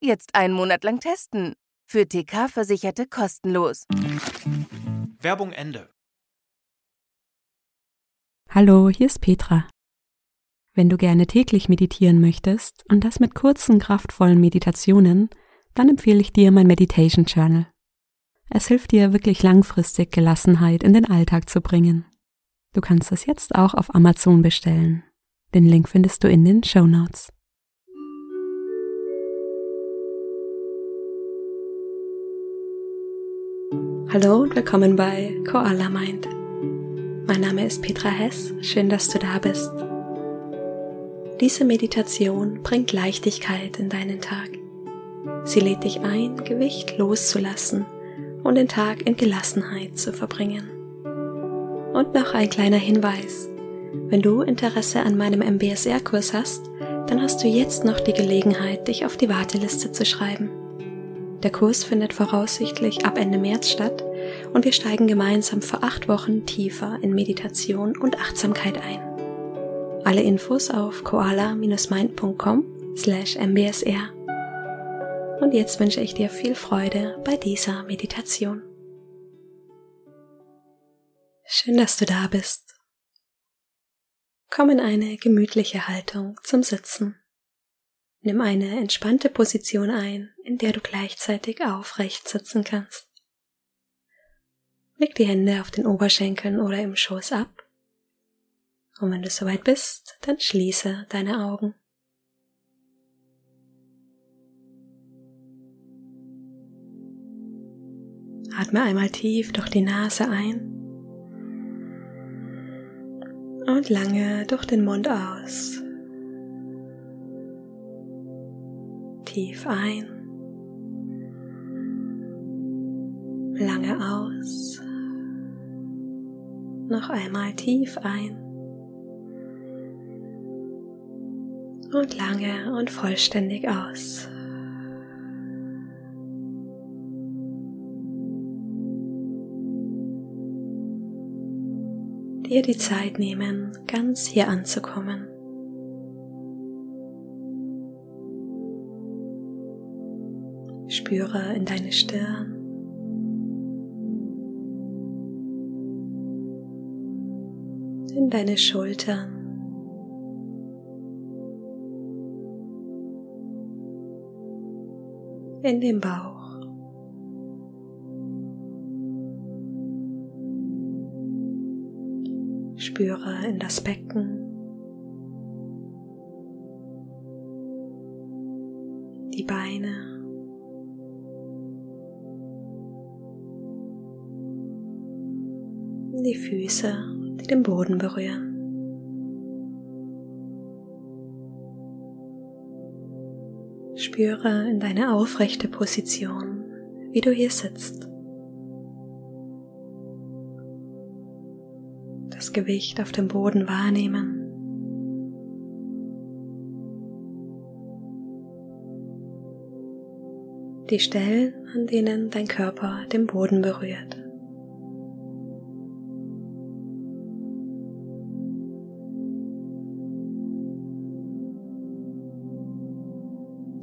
Jetzt einen Monat lang testen. Für TK-Versicherte kostenlos. Werbung Ende. Hallo, hier ist Petra. Wenn du gerne täglich meditieren möchtest und das mit kurzen, kraftvollen Meditationen, dann empfehle ich dir mein Meditation Journal. Es hilft dir wirklich langfristig Gelassenheit in den Alltag zu bringen. Du kannst es jetzt auch auf Amazon bestellen. Den Link findest du in den Show Notes. Hallo und willkommen bei Koala Mind. Mein Name ist Petra Hess, schön, dass du da bist. Diese Meditation bringt Leichtigkeit in deinen Tag. Sie lädt dich ein, Gewicht loszulassen und den Tag in Gelassenheit zu verbringen. Und noch ein kleiner Hinweis. Wenn du Interesse an meinem MBSR-Kurs hast, dann hast du jetzt noch die Gelegenheit, dich auf die Warteliste zu schreiben. Der Kurs findet voraussichtlich ab Ende März statt und wir steigen gemeinsam für acht Wochen tiefer in Meditation und Achtsamkeit ein. Alle Infos auf koala-mind.com slash mbsr. Und jetzt wünsche ich dir viel Freude bei dieser Meditation. Schön, dass du da bist. Komm in eine gemütliche Haltung zum Sitzen. Nimm eine entspannte Position ein, in der du gleichzeitig aufrecht sitzen kannst. Leg die Hände auf den Oberschenkeln oder im Schoß ab. Und wenn du soweit bist, dann schließe deine Augen. Atme einmal tief durch die Nase ein und lange durch den Mund aus. Tief ein, noch einmal tief ein und lange und vollständig aus. dir die Zeit nehmen, ganz hier anzukommen. Spüre in deine Stirn. In deine Schultern. In den Bauch. Spüre in das Becken, die Beine, die Füße, die den Boden berühren. Spüre in deine aufrechte Position, wie du hier sitzt. das Gewicht auf dem Boden wahrnehmen. Die Stellen, an denen dein Körper den Boden berührt.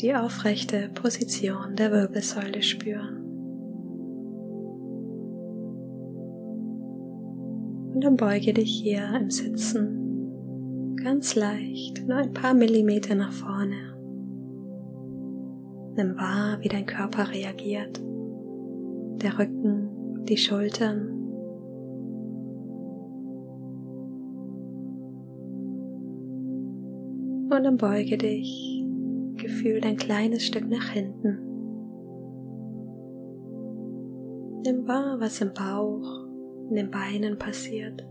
Die aufrechte Position der Wirbelsäule spüren. Und dann beuge dich hier im Sitzen ganz leicht nur ein paar Millimeter nach vorne. Nimm wahr, wie dein Körper reagiert. Der Rücken, die Schultern. Und dann beuge dich, gefühl ein kleines Stück nach hinten. Nimm wahr, was im Bauch in den Beinen passiert.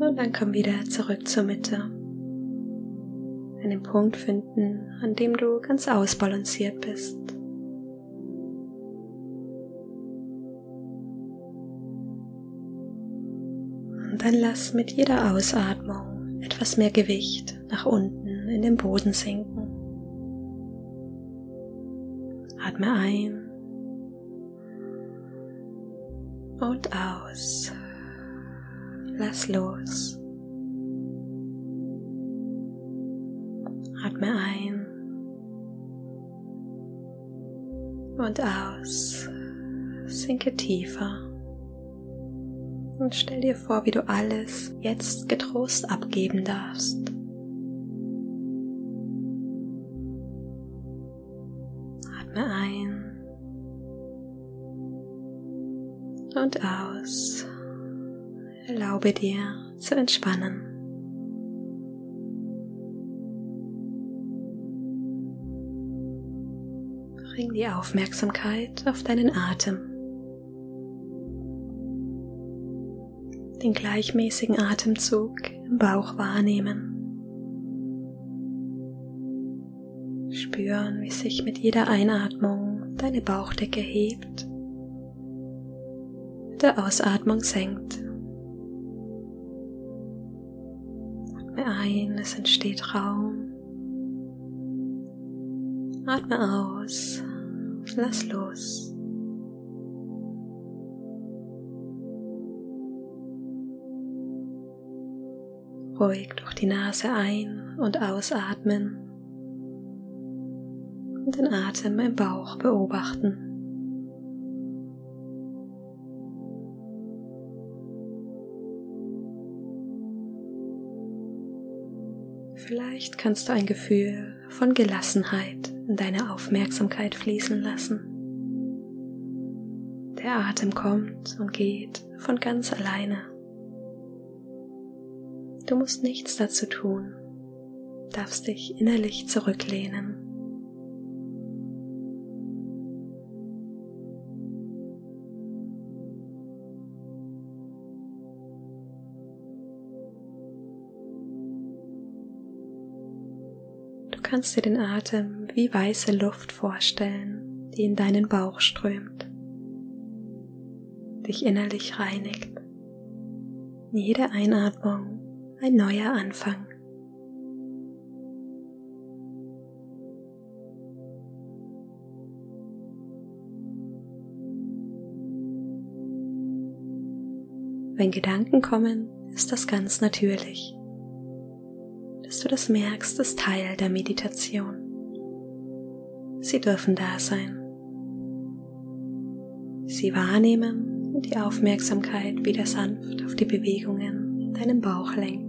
Und dann komm wieder zurück zur Mitte. einen Punkt finden, an dem du ganz ausbalanciert bist. Dann lass mit jeder Ausatmung etwas mehr Gewicht nach unten in den Boden sinken. Atme ein und aus. Lass los. Atme ein und aus. Sinke tiefer. Und stell dir vor, wie du alles jetzt getrost abgeben darfst. Atme ein und aus. Erlaube dir zu entspannen. Bring die Aufmerksamkeit auf deinen Atem. Den gleichmäßigen Atemzug im Bauch wahrnehmen. Spüren, wie sich mit jeder Einatmung deine Bauchdecke hebt, mit der Ausatmung senkt. Atme ein, es entsteht Raum. Atme aus, lass los. Ruhig durch die Nase ein- und ausatmen und den Atem im Bauch beobachten. Vielleicht kannst du ein Gefühl von Gelassenheit in deine Aufmerksamkeit fließen lassen. Der Atem kommt und geht von ganz alleine. Du musst nichts dazu tun, darfst dich innerlich zurücklehnen. Du kannst dir den Atem wie weiße Luft vorstellen, die in deinen Bauch strömt, dich innerlich reinigt. Jede Einatmung ein neuer Anfang. Wenn Gedanken kommen, ist das ganz natürlich. Dass du das merkst, ist Teil der Meditation. Sie dürfen da sein. Sie wahrnehmen und die Aufmerksamkeit wieder sanft auf die Bewegungen in deinem Bauch lenken.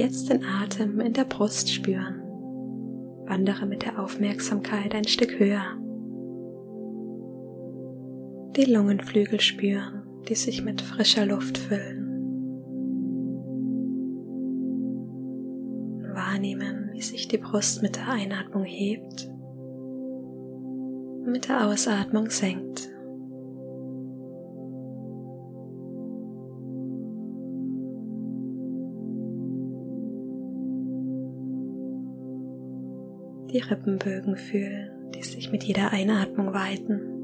Jetzt den Atem in der Brust spüren. Wandere mit der Aufmerksamkeit ein Stück höher. Die Lungenflügel spüren, die sich mit frischer Luft füllen. Wahrnehmen, wie sich die Brust mit der Einatmung hebt mit der Ausatmung senkt. Die Rippenbögen fühlen, die sich mit jeder Einatmung weiten.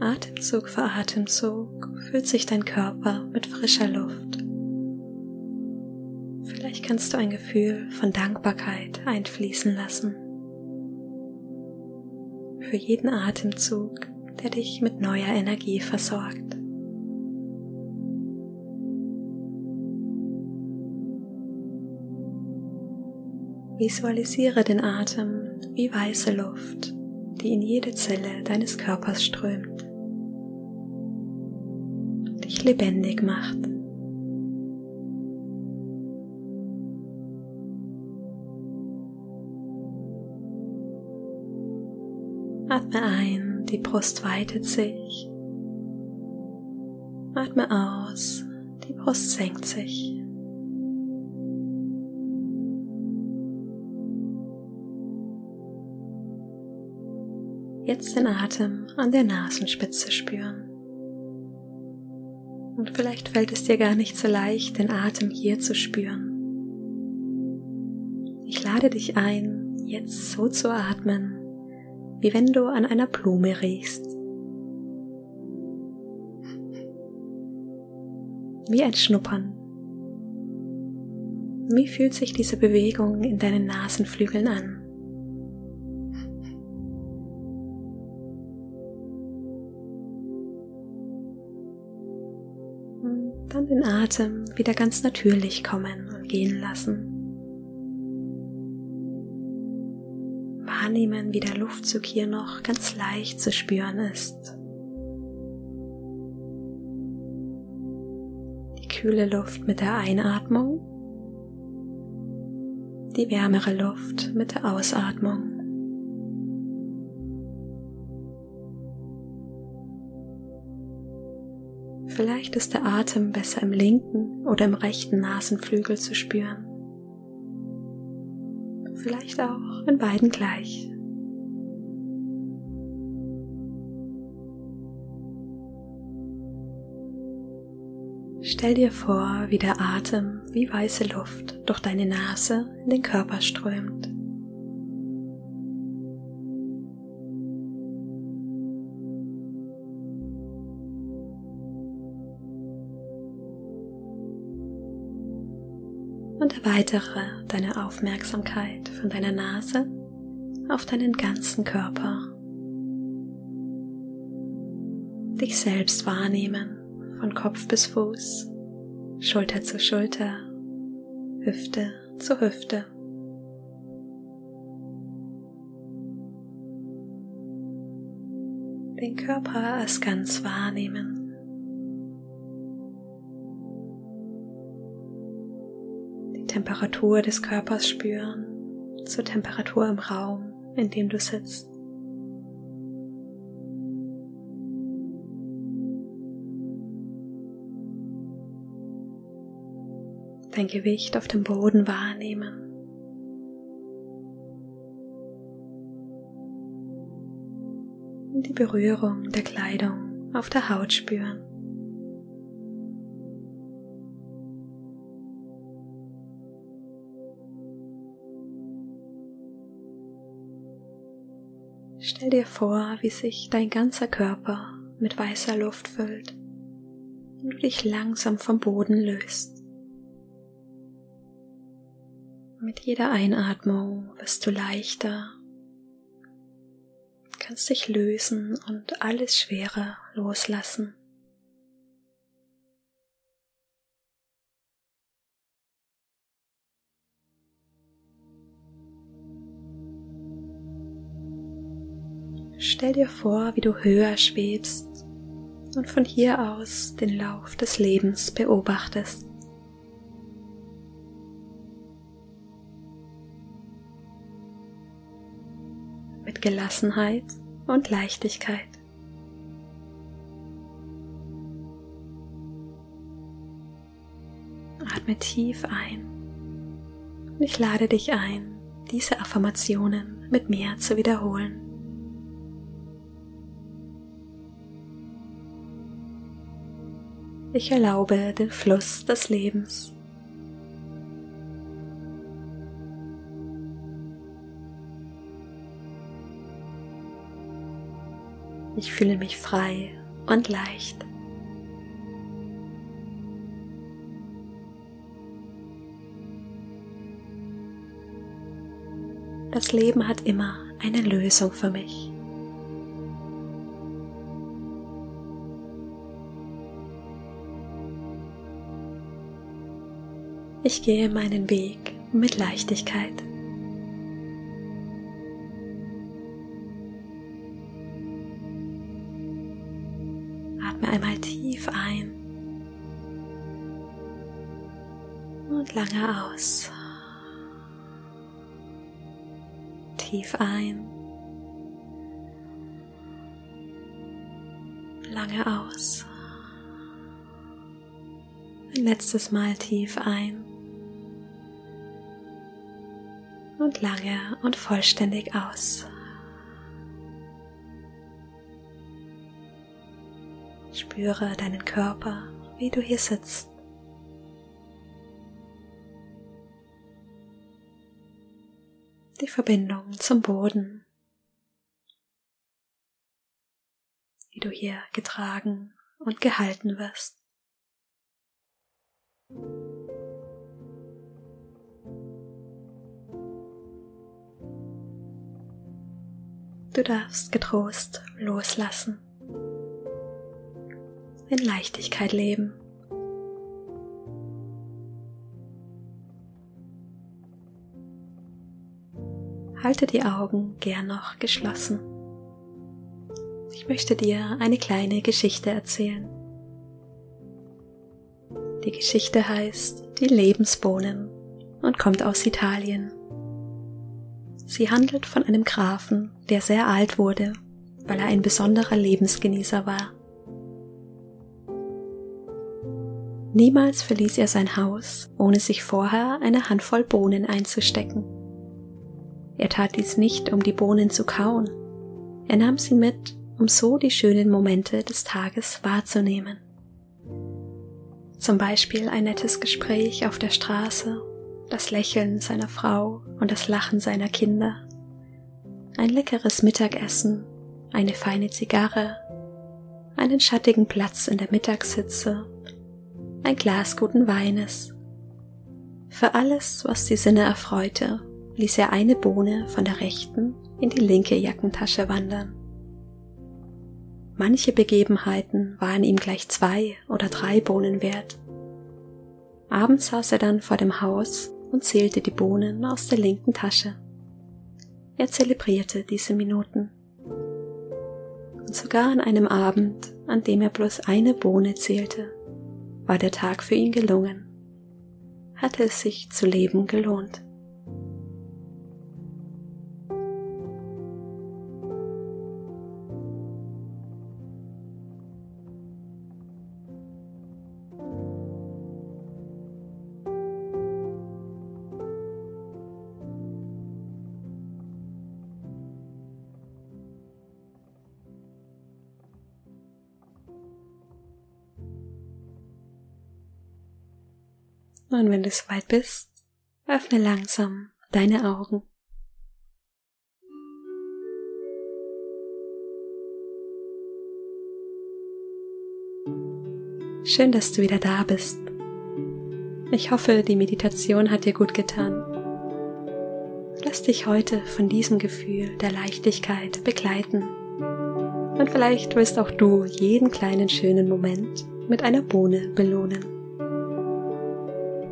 Atemzug für Atemzug füllt sich dein Körper mit frischer Luft. Vielleicht kannst du ein Gefühl von Dankbarkeit einfließen lassen. Für jeden Atemzug, der dich mit neuer Energie versorgt. Visualisiere den Atem wie weiße Luft, die in jede Zelle deines Körpers strömt, dich lebendig macht. Atme ein, die Brust weitet sich. Atme aus, die Brust senkt sich. Jetzt den Atem an der Nasenspitze spüren. Und vielleicht fällt es dir gar nicht so leicht, den Atem hier zu spüren. Ich lade dich ein, jetzt so zu atmen, wie wenn du an einer Blume riechst. Wie ein Schnuppern. Wie fühlt sich diese Bewegung in deinen Nasenflügeln an? Dann den Atem wieder ganz natürlich kommen und gehen lassen. Wahrnehmen, wie der Luftzug hier noch ganz leicht zu spüren ist. Die kühle Luft mit der Einatmung, die wärmere Luft mit der Ausatmung. Vielleicht ist der Atem besser im linken oder im rechten Nasenflügel zu spüren. Vielleicht auch in beiden gleich. Stell dir vor, wie der Atem wie weiße Luft durch deine Nase in den Körper strömt. Erweitere deine Aufmerksamkeit von deiner Nase auf deinen ganzen Körper. Dich selbst wahrnehmen von Kopf bis Fuß, Schulter zu Schulter, Hüfte zu Hüfte. Den Körper als ganz wahrnehmen. Temperatur des Körpers spüren, zur Temperatur im Raum, in dem du sitzt. Dein Gewicht auf dem Boden wahrnehmen. Die Berührung der Kleidung auf der Haut spüren. Stell dir vor, wie sich dein ganzer Körper mit weißer Luft füllt und du dich langsam vom Boden löst. Mit jeder Einatmung wirst du leichter, kannst dich lösen und alles Schwere loslassen. Stell dir vor, wie du höher schwebst und von hier aus den Lauf des Lebens beobachtest. Mit Gelassenheit und Leichtigkeit. Atme tief ein und ich lade dich ein, diese Affirmationen mit mir zu wiederholen. Ich erlaube den Fluss des Lebens. Ich fühle mich frei und leicht. Das Leben hat immer eine Lösung für mich. Ich gehe meinen Weg mit Leichtigkeit. Atme einmal tief ein und lange aus. Tief ein. Lange aus. Ein letztes Mal tief ein. und lange und vollständig aus. Spüre deinen Körper, wie du hier sitzt. Die Verbindung zum Boden, wie du hier getragen und gehalten wirst. Du darfst getrost loslassen, in Leichtigkeit leben. Halte die Augen gern noch geschlossen. Ich möchte dir eine kleine Geschichte erzählen. Die Geschichte heißt Die Lebensbohnen und kommt aus Italien. Sie handelt von einem Grafen, der sehr alt wurde, weil er ein besonderer Lebensgenießer war. Niemals verließ er sein Haus, ohne sich vorher eine Handvoll Bohnen einzustecken. Er tat dies nicht, um die Bohnen zu kauen. Er nahm sie mit, um so die schönen Momente des Tages wahrzunehmen. Zum Beispiel ein nettes Gespräch auf der Straße das Lächeln seiner Frau und das Lachen seiner Kinder, ein leckeres Mittagessen, eine feine Zigarre, einen schattigen Platz in der Mittagssitze, ein Glas guten Weines. Für alles, was die Sinne erfreute, ließ er eine Bohne von der rechten in die linke Jackentasche wandern. Manche Begebenheiten waren ihm gleich zwei oder drei Bohnen wert. Abends saß er dann vor dem Haus und zählte die Bohnen aus der linken Tasche. Er zelebrierte diese Minuten. Und sogar an einem Abend, an dem er bloß eine Bohne zählte, war der Tag für ihn gelungen. Hatte es sich zu leben gelohnt. Und wenn du soweit bist, öffne langsam deine Augen. Schön, dass du wieder da bist. Ich hoffe, die Meditation hat dir gut getan. Lass dich heute von diesem Gefühl der Leichtigkeit begleiten. Und vielleicht willst auch du jeden kleinen schönen Moment mit einer Bohne belohnen.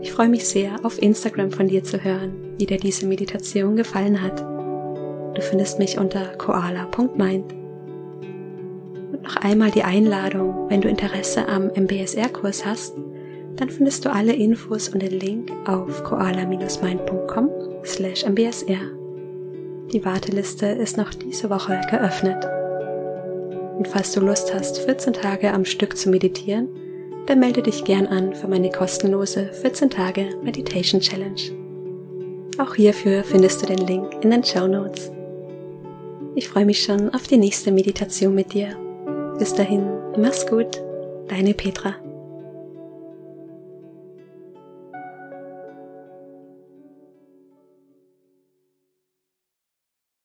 Ich freue mich sehr, auf Instagram von dir zu hören, wie dir diese Meditation gefallen hat. Du findest mich unter koala.mind. Und noch einmal die Einladung, wenn du Interesse am MBSR-Kurs hast, dann findest du alle Infos und den Link auf koala-mind.com slash mbsr. Die Warteliste ist noch diese Woche geöffnet. Und falls du Lust hast, 14 Tage am Stück zu meditieren, dann melde dich gern an für meine kostenlose 14 Tage Meditation Challenge. Auch hierfür findest du den Link in den Show Notes. Ich freue mich schon auf die nächste Meditation mit dir. Bis dahin, mach's gut, deine Petra.